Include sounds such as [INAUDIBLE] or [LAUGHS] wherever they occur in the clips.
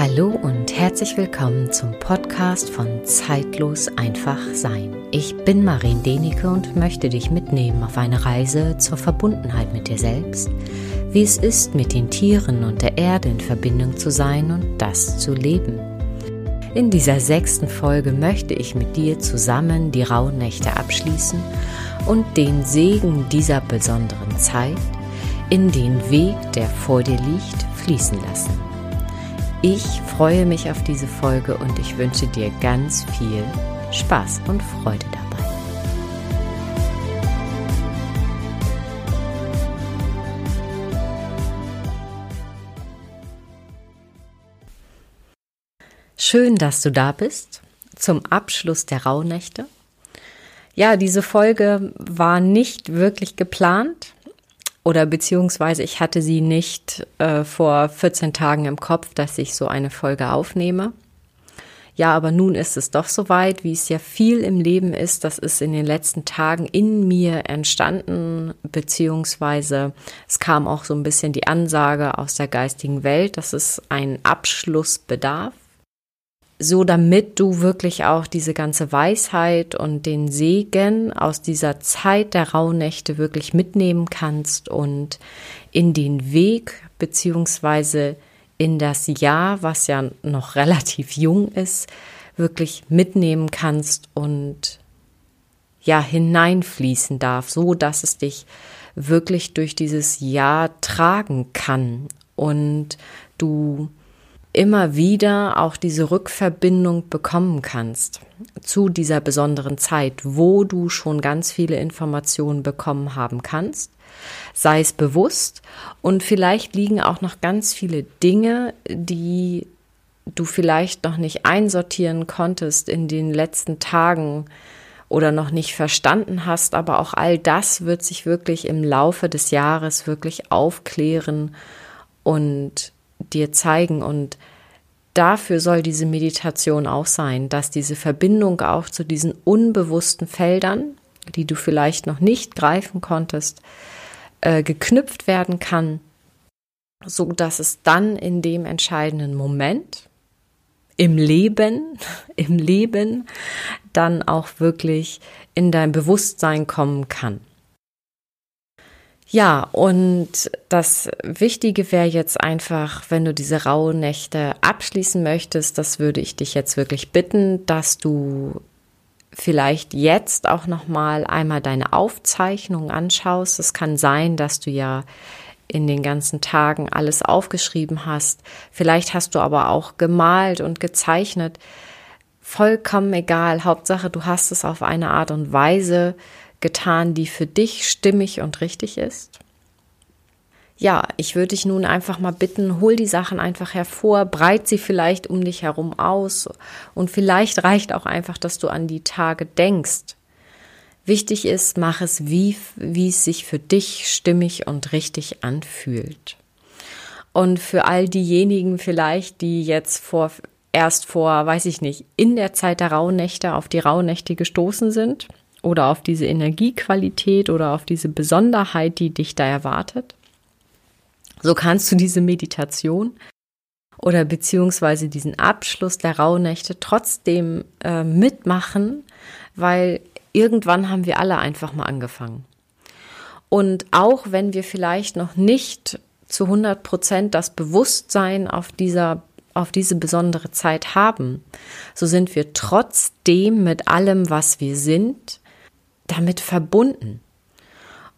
Hallo und herzlich willkommen zum Podcast von Zeitlos einfach sein. Ich bin Marin Denike und möchte dich mitnehmen auf eine Reise zur Verbundenheit mit dir selbst, wie es ist, mit den Tieren und der Erde in Verbindung zu sein und das zu leben. In dieser sechsten Folge möchte ich mit dir zusammen die Rauhnächte abschließen und den Segen dieser besonderen Zeit in den Weg, der vor dir liegt, fließen lassen. Ich freue mich auf diese Folge und ich wünsche dir ganz viel Spaß und Freude dabei. Schön, dass du da bist zum Abschluss der Rauhnächte. Ja, diese Folge war nicht wirklich geplant oder beziehungsweise ich hatte sie nicht äh, vor 14 Tagen im Kopf, dass ich so eine Folge aufnehme. Ja, aber nun ist es doch soweit, wie es ja viel im Leben ist. Das ist in den letzten Tagen in mir entstanden, beziehungsweise es kam auch so ein bisschen die Ansage aus der geistigen Welt, dass es einen Abschluss bedarf so damit du wirklich auch diese ganze Weisheit und den Segen aus dieser Zeit der Rauhnächte wirklich mitnehmen kannst und in den Weg beziehungsweise in das Jahr, was ja noch [LAUGHS] relativ jung ist, wirklich mitnehmen kannst und ja hineinfließen darf, so dass es dich wirklich durch dieses Jahr tragen kann. Und du immer wieder auch diese Rückverbindung bekommen kannst zu dieser besonderen Zeit, wo du schon ganz viele Informationen bekommen haben kannst, sei es bewusst und vielleicht liegen auch noch ganz viele Dinge, die du vielleicht noch nicht einsortieren konntest in den letzten Tagen oder noch nicht verstanden hast, aber auch all das wird sich wirklich im Laufe des Jahres wirklich aufklären und dir zeigen. Und dafür soll diese Meditation auch sein, dass diese Verbindung auch zu diesen unbewussten Feldern, die du vielleicht noch nicht greifen konntest, äh, geknüpft werden kann, so dass es dann in dem entscheidenden Moment im Leben, im Leben dann auch wirklich in dein Bewusstsein kommen kann. Ja, und das Wichtige wäre jetzt einfach, wenn du diese rauen Nächte abschließen möchtest, das würde ich dich jetzt wirklich bitten, dass du vielleicht jetzt auch noch mal einmal deine Aufzeichnung anschaust. Es kann sein, dass du ja in den ganzen Tagen alles aufgeschrieben hast. Vielleicht hast du aber auch gemalt und gezeichnet. Vollkommen egal. Hauptsache, du hast es auf eine Art und Weise getan, die für dich stimmig und richtig ist? Ja, ich würde dich nun einfach mal bitten, hol die Sachen einfach hervor, breit sie vielleicht um dich herum aus und vielleicht reicht auch einfach, dass du an die Tage denkst. Wichtig ist, mach es wie, wie es sich für dich stimmig und richtig anfühlt. Und für all diejenigen vielleicht, die jetzt vor, erst vor, weiß ich nicht, in der Zeit der Rauhnächte auf die Rauhnächte gestoßen sind, oder auf diese Energiequalität oder auf diese Besonderheit, die dich da erwartet. So kannst du diese Meditation oder beziehungsweise diesen Abschluss der Rauhnächte trotzdem äh, mitmachen, weil irgendwann haben wir alle einfach mal angefangen. Und auch wenn wir vielleicht noch nicht zu 100 Prozent das Bewusstsein auf dieser auf diese besondere Zeit haben, so sind wir trotzdem mit allem, was wir sind, damit verbunden.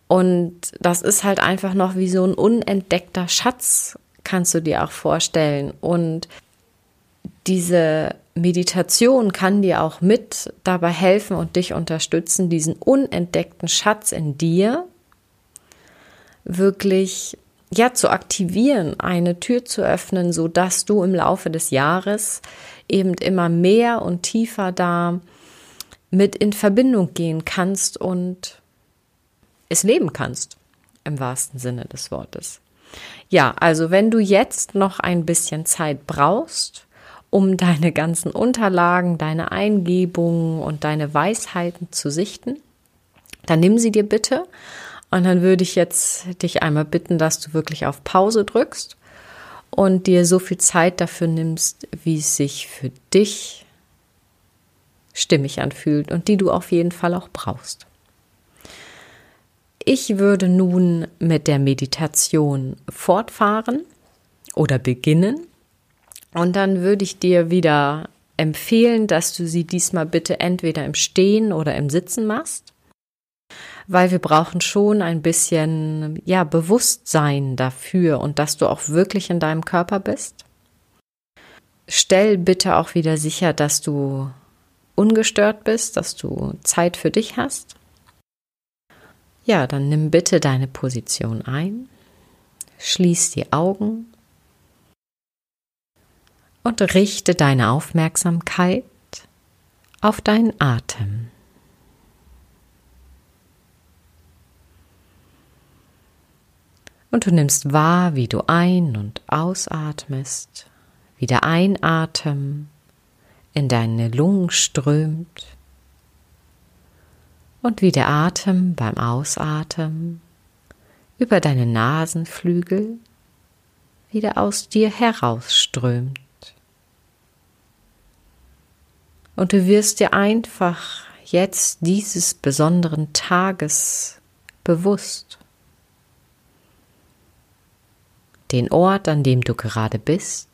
Und das ist halt einfach noch wie so ein unentdeckter Schatz, kannst du dir auch vorstellen. Und diese Meditation kann dir auch mit dabei helfen und dich unterstützen, diesen unentdeckten Schatz in dir wirklich ja zu aktivieren, eine Tür zu öffnen, so dass du im Laufe des Jahres eben immer mehr und tiefer da mit in Verbindung gehen kannst und es leben kannst, im wahrsten Sinne des Wortes. Ja, also wenn du jetzt noch ein bisschen Zeit brauchst, um [LAUGHS] deine ganzen Unterlagen, deine Eingebungen und deine Weisheiten zu sichten, dann nimm sie dir bitte und dann würde ich jetzt dich einmal bitten, dass du wirklich auf Pause drückst und dir so viel Zeit dafür nimmst, wie es sich für dich stimmig anfühlt und die du auf jeden Fall auch brauchst. Ich würde nun mit der Meditation fortfahren oder beginnen und dann würde ich dir wieder empfehlen, dass du sie diesmal bitte entweder im Stehen oder im Sitzen machst, weil wir brauchen schon ein bisschen ja Bewusstsein dafür und dass du auch wirklich in deinem Körper bist. Stell bitte auch wieder sicher, dass du ungestört bist, dass du Zeit für dich hast. Ja, dann nimm bitte deine Position ein, schließ die Augen und richte deine Aufmerksamkeit auf deinen Atem. Und du nimmst wahr, wie du ein- und ausatmest, wie der Einatem in deine Lungen strömt und wie der Atem beim Ausatmen über deine Nasenflügel wieder aus dir herausströmt. Und du wirst dir einfach jetzt dieses besonderen Tages bewusst. Den Ort, an dem du gerade bist.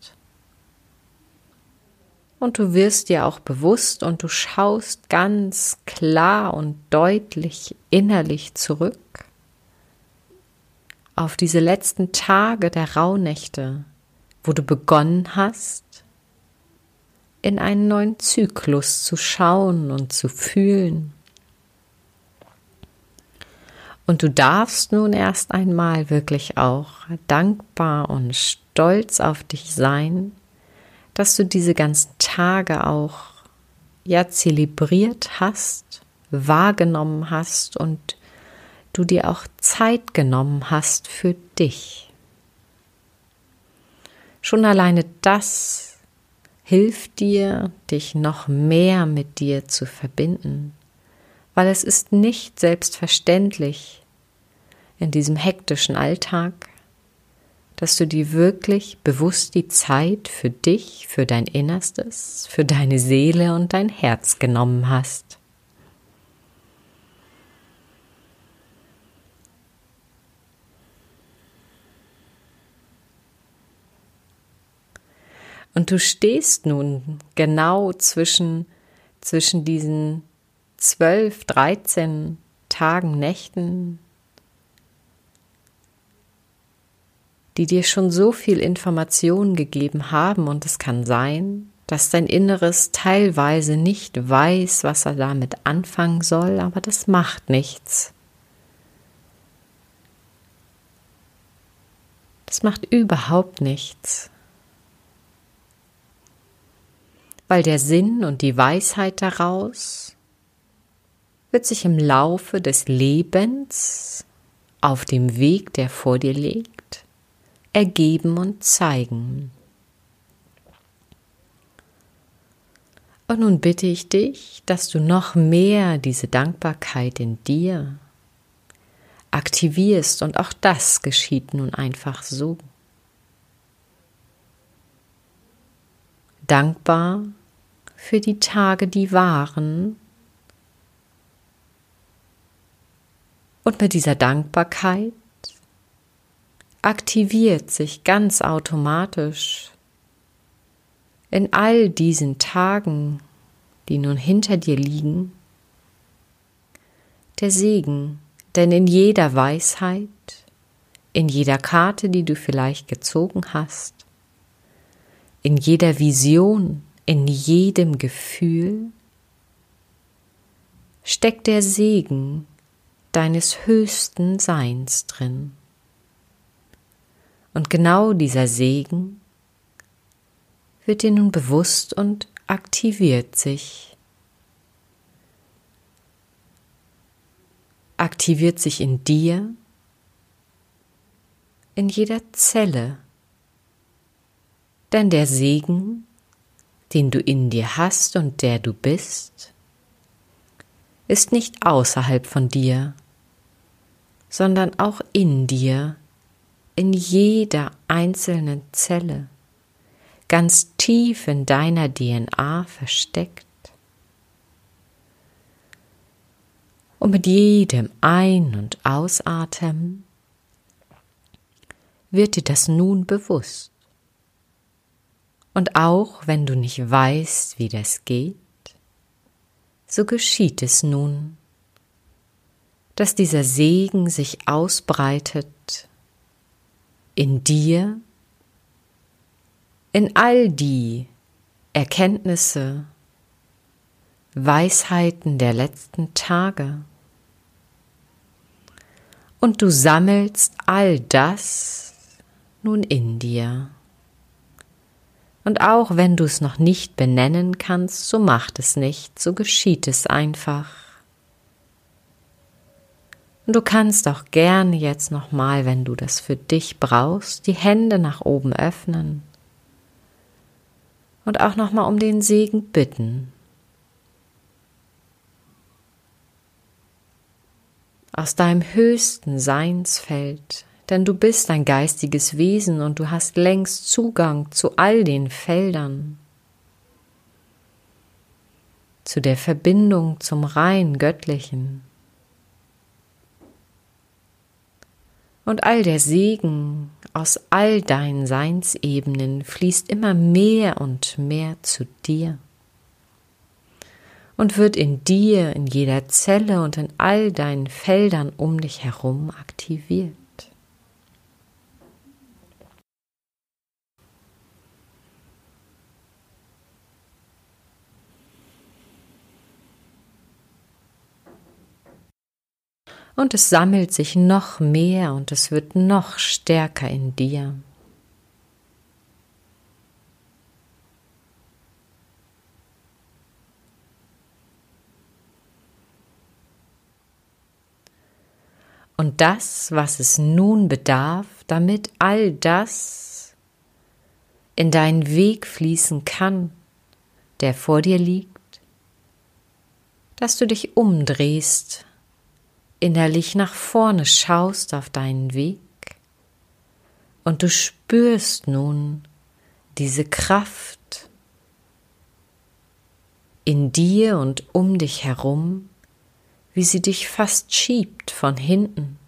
Und du wirst dir auch bewusst und du schaust ganz klar und deutlich innerlich zurück auf diese letzten Tage der Rauhnächte, wo du begonnen hast, in einen neuen Zyklus zu schauen und zu fühlen. Und du darfst nun erst einmal wirklich auch dankbar und stolz auf dich sein, dass du diese ganzen Tage auch ja zelebriert hast, wahrgenommen hast und du dir auch Zeit genommen hast für dich. Schon alleine das hilft dir, dich noch mehr mit dir zu verbinden, weil es ist nicht selbstverständlich in diesem hektischen Alltag, dass du dir wirklich bewusst die Zeit für dich, für dein Innerstes, für deine Seele und dein Herz genommen hast. Und du stehst nun genau zwischen, zwischen diesen zwölf, dreizehn Tagen, Nächten, die dir schon so viel Information gegeben haben und es kann sein, dass dein Inneres teilweise nicht weiß, was er damit anfangen soll, aber das macht nichts. Das macht überhaupt nichts. weil der Sinn und die Weisheit daraus wird sich im Laufe des Lebens auf dem Weg, der vor dir liegt, ergeben und zeigen. Und nun bitte ich dich, dass du noch mehr diese Dankbarkeit in dir aktivierst und auch das geschieht nun einfach so. Dankbar für die Tage, die waren. Und mit dieser Dankbarkeit aktiviert sich ganz automatisch in all diesen Tagen, die nun hinter dir liegen, der Segen, denn in jeder Weisheit, in jeder Karte, die du vielleicht gezogen hast, in jeder Vision, in jedem Gefühl steckt der Segen deines höchsten Seins drin. Und genau dieser Segen wird dir nun bewusst und aktiviert sich. Aktiviert sich in dir, in jeder Zelle. Denn der Segen den du in dir hast und der du bist, ist nicht außerhalb von dir, sondern auch in dir, in jeder einzelnen Zelle, ganz tief in deiner DNA versteckt. Und mit jedem Ein- und Ausatmen wird dir das nun bewusst. Und auch wenn du nicht weißt, wie das geht, so geschieht es nun, dass dieser Segen sich ausbreitet in dir, in all die Erkenntnisse, Weisheiten der letzten Tage. Und du sammelst all das nun in dir. Und auch wenn du es noch nicht benennen kannst, so macht es nicht, so geschieht es einfach. Und du kannst auch gerne jetzt nochmal, wenn du das für dich brauchst, die Hände nach oben öffnen und auch nochmal um den Segen bitten. Aus deinem höchsten Seinsfeld denn du bist ein geistiges Wesen und du hast längst Zugang zu all den Feldern, zu der Verbindung zum rein Göttlichen. Und all der Segen aus all deinen Seinsebenen fließt immer mehr und mehr zu dir und wird in dir, in jeder Zelle und in all deinen Feldern um dich herum aktiviert. Und es sammelt sich noch mehr und es wird noch stärker in dir. Und das, was es nun bedarf, damit all das in deinen Weg fließen kann, der vor dir liegt, dass du dich umdrehst innerlich nach vorne schaust auf deinen Weg und du spürst nun diese Kraft in dir und um dich herum, wie sie dich fast schiebt von hinten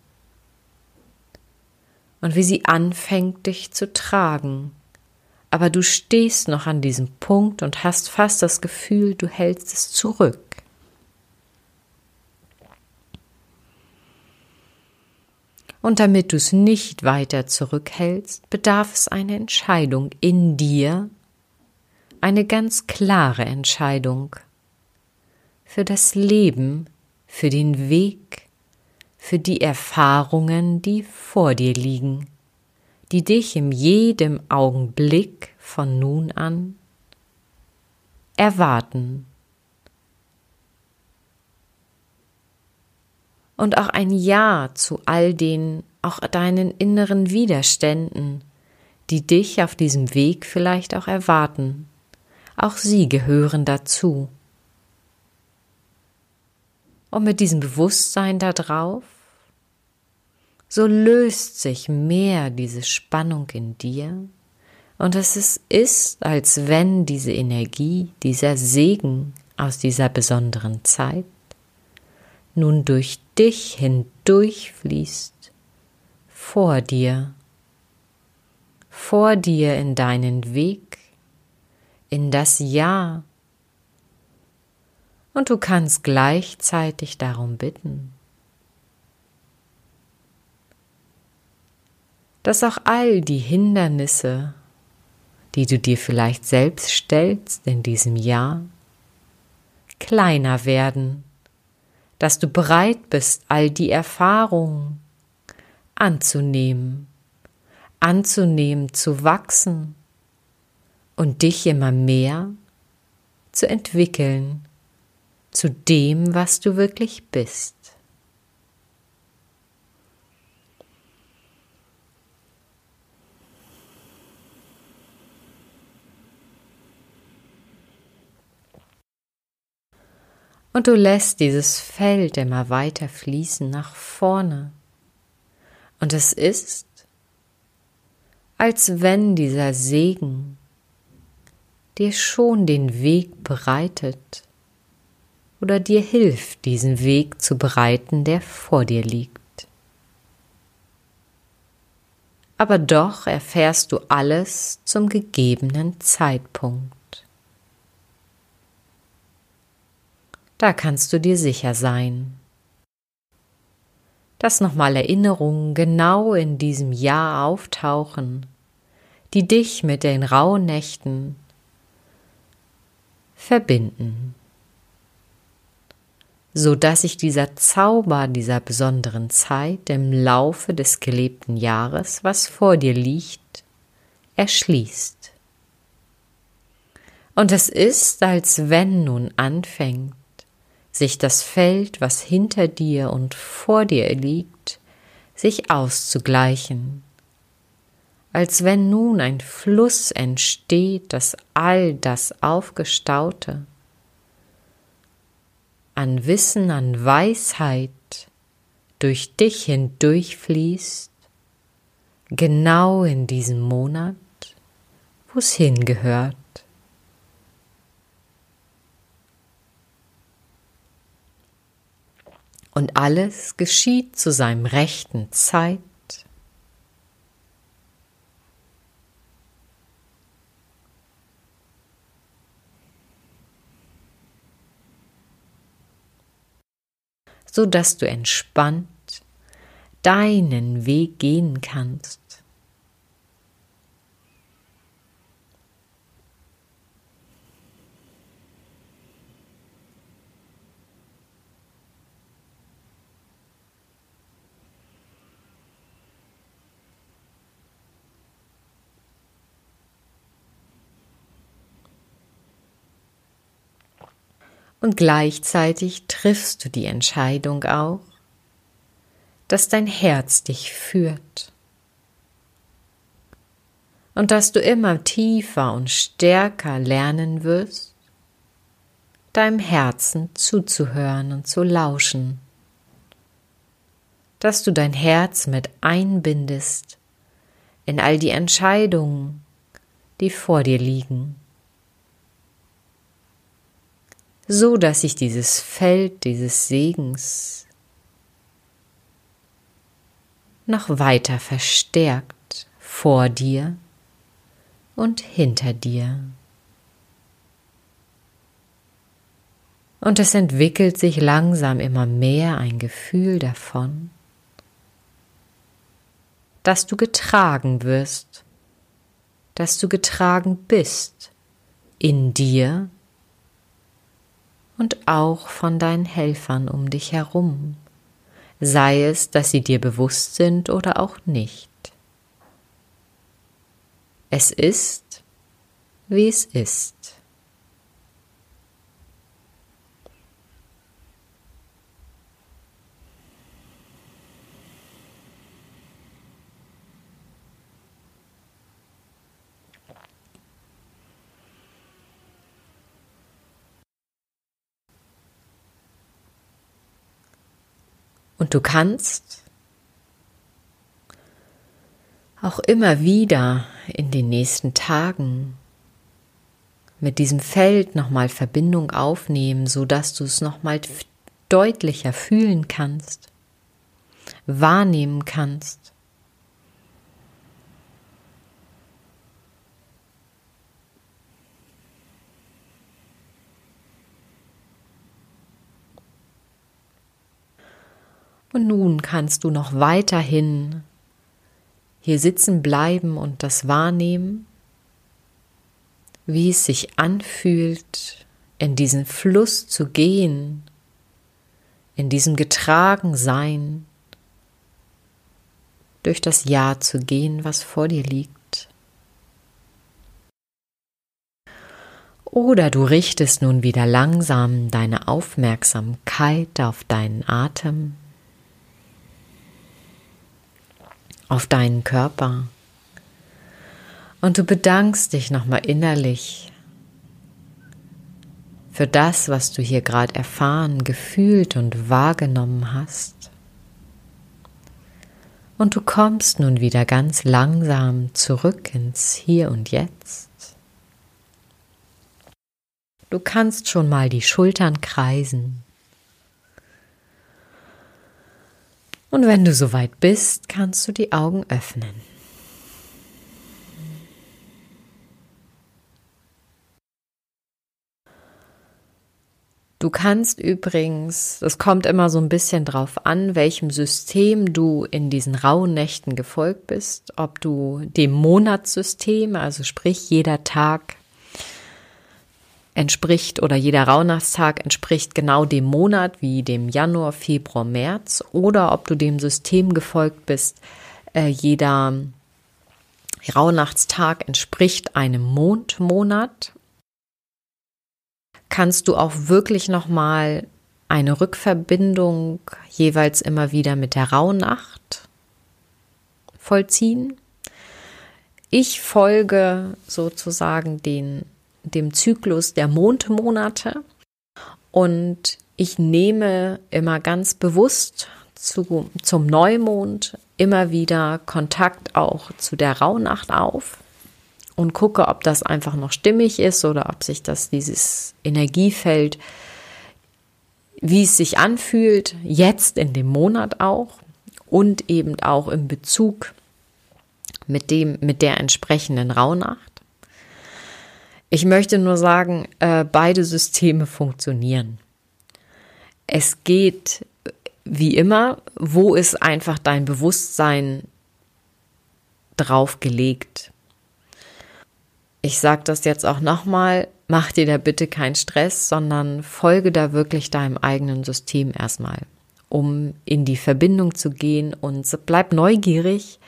und wie sie anfängt dich zu tragen. Aber du stehst noch an diesem Punkt und hast fast das Gefühl, du hältst es zurück. Und damit du es nicht weiter zurückhältst, bedarf es eine Entscheidung in dir, eine ganz klare Entscheidung für das Leben, für den Weg, für die Erfahrungen, die vor dir liegen, die dich in jedem Augenblick von nun an erwarten. Und auch ein Ja zu all den, auch deinen inneren Widerständen, die dich auf diesem Weg vielleicht auch erwarten. Auch sie gehören dazu. Und mit diesem Bewusstsein darauf, so löst sich mehr diese Spannung in dir und es ist, als wenn diese Energie, dieser Segen aus dieser besonderen Zeit nun durch dich hindurchfließt, vor dir, vor dir in deinen Weg, in das Ja. Und du kannst gleichzeitig darum bitten, dass auch all die Hindernisse, die du dir vielleicht selbst stellst in diesem Jahr, kleiner werden dass du bereit bist, all die Erfahrungen anzunehmen, anzunehmen, zu wachsen und dich immer mehr zu entwickeln zu dem, was du wirklich bist. Und du lässt dieses Feld immer weiter fließen nach vorne. Und es ist, als wenn dieser Segen dir schon den Weg bereitet oder dir hilft, diesen Weg zu bereiten, der vor dir liegt. Aber doch erfährst du alles zum gegebenen Zeitpunkt. Da kannst du dir sicher sein, dass nochmal Erinnerungen genau in diesem Jahr auftauchen, die dich mit den rauen Nächten verbinden, so dass sich dieser Zauber dieser besonderen Zeit im Laufe des gelebten Jahres, was vor dir liegt, erschließt. Und es ist, als wenn nun anfängt, sich das Feld, was hinter dir und vor dir liegt, sich auszugleichen, als wenn nun ein Fluss entsteht, das all das Aufgestaute an Wissen, an Weisheit durch dich hindurchfließt, genau in diesem Monat, wo es hingehört. Und alles geschieht zu seinem rechten Zeit. so dass du entspannt deinen Weg gehen kannst. Und gleichzeitig triffst du die Entscheidung auch, dass dein Herz dich führt. Und dass du immer tiefer und stärker lernen wirst, deinem Herzen zuzuhören und zu lauschen, dass du dein Herz mit einbindest in all die Entscheidungen, die vor dir liegen so dass sich dieses Feld dieses Segens noch weiter verstärkt vor dir und hinter dir. Und es entwickelt sich langsam immer mehr ein Gefühl davon, dass du getragen wirst, dass du getragen bist in dir und auch von deinen Helfern um dich herum, sei es, dass sie dir bewusst sind oder auch nicht. Es ist, wie es ist. Und du kannst auch immer wieder in den nächsten Tagen mit diesem Feld nochmal Verbindung aufnehmen, so dass du es nochmal deutlicher fühlen kannst, wahrnehmen kannst. Und nun kannst du noch weiterhin hier sitzen bleiben und das wahrnehmen, wie es sich anfühlt, in diesen Fluss zu gehen, in diesem Getragensein, durch das Ja zu gehen, was vor dir liegt. Oder du richtest nun wieder langsam deine Aufmerksamkeit auf deinen Atem. Auf deinen Körper. Und du bedankst dich nochmal innerlich für das, was du hier gerade erfahren, gefühlt und wahrgenommen hast. Und du kommst nun wieder ganz langsam zurück ins Hier und Jetzt. Du kannst schon mal die Schultern kreisen. Und wenn du soweit bist, kannst du die Augen öffnen. Du kannst übrigens, das kommt immer so ein bisschen drauf an, welchem System du in diesen rauen Nächten gefolgt bist, ob du dem Monatssystem, also sprich jeder Tag entspricht oder jeder Rauhnachtstag entspricht genau dem Monat wie dem Januar, Februar, März oder ob du dem System gefolgt bist, äh, jeder Rauhnachtstag entspricht einem Mondmonat kannst du auch wirklich nochmal eine Rückverbindung jeweils immer wieder mit der Rauhnacht vollziehen. Ich folge sozusagen den, dem Zyklus der Mondmonate und ich nehme immer ganz bewusst zu, zum Neumond immer wieder Kontakt auch zu der Rauhnacht auf und gucke, ob das einfach noch stimmig ist oder ob sich das dieses Energiefeld, wie es sich anfühlt, jetzt in dem Monat auch und eben auch im Bezug mit dem, mit der entsprechenden Rauhnacht. Ich möchte nur sagen, äh, beide Systeme funktionieren. Es geht wie immer, wo ist einfach dein Bewusstsein drauf gelegt? ich sage das jetzt auch nochmal, mach dir da bitte keinen Stress, sondern folge da wirklich deinem eigenen System erstmal, um in die Verbindung zu gehen und bleib neugierig,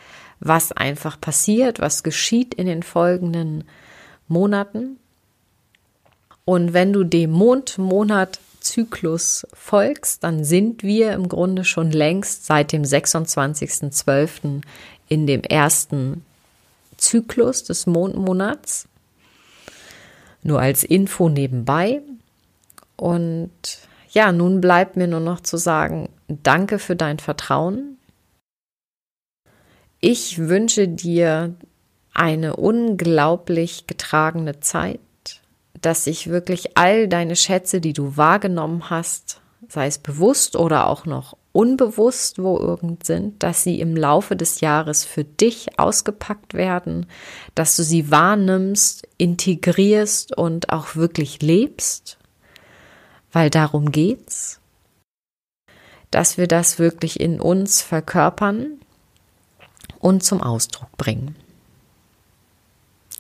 was einfach passiert, was geschieht in den folgenden Monaten. Und wenn du dem Mond-Monat-Zyklus folgst, dann sind wir im Grunde schon längst seit dem 26.12. in dem ersten Zyklus des Mondmonats. Nur als Info nebenbei. Und ja, nun bleibt mir nur noch zu sagen, danke für dein Vertrauen. Ich wünsche dir eine unglaublich getragene Zeit, dass sich wirklich all deine Schätze, die du wahrgenommen hast, sei es bewusst oder auch noch unbewusst wo irgend sind, dass sie im Laufe des Jahres für dich ausgepackt werden, dass du sie wahrnimmst, integrierst und auch wirklich lebst, weil darum geht's, dass wir das wirklich in uns verkörpern und zum Ausdruck bringen.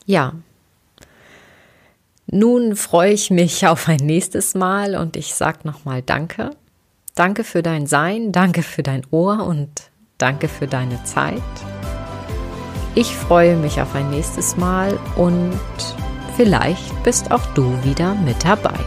Ja. Nun freue ich mich [LAUGHS] auf ein nächstes Mal und ich sage nochmal Danke Danke für dein Sein, danke für dein Ohr und danke für deine Zeit. Ich freue mich auf ein nächstes Mal und vielleicht bist auch du wieder mit dabei.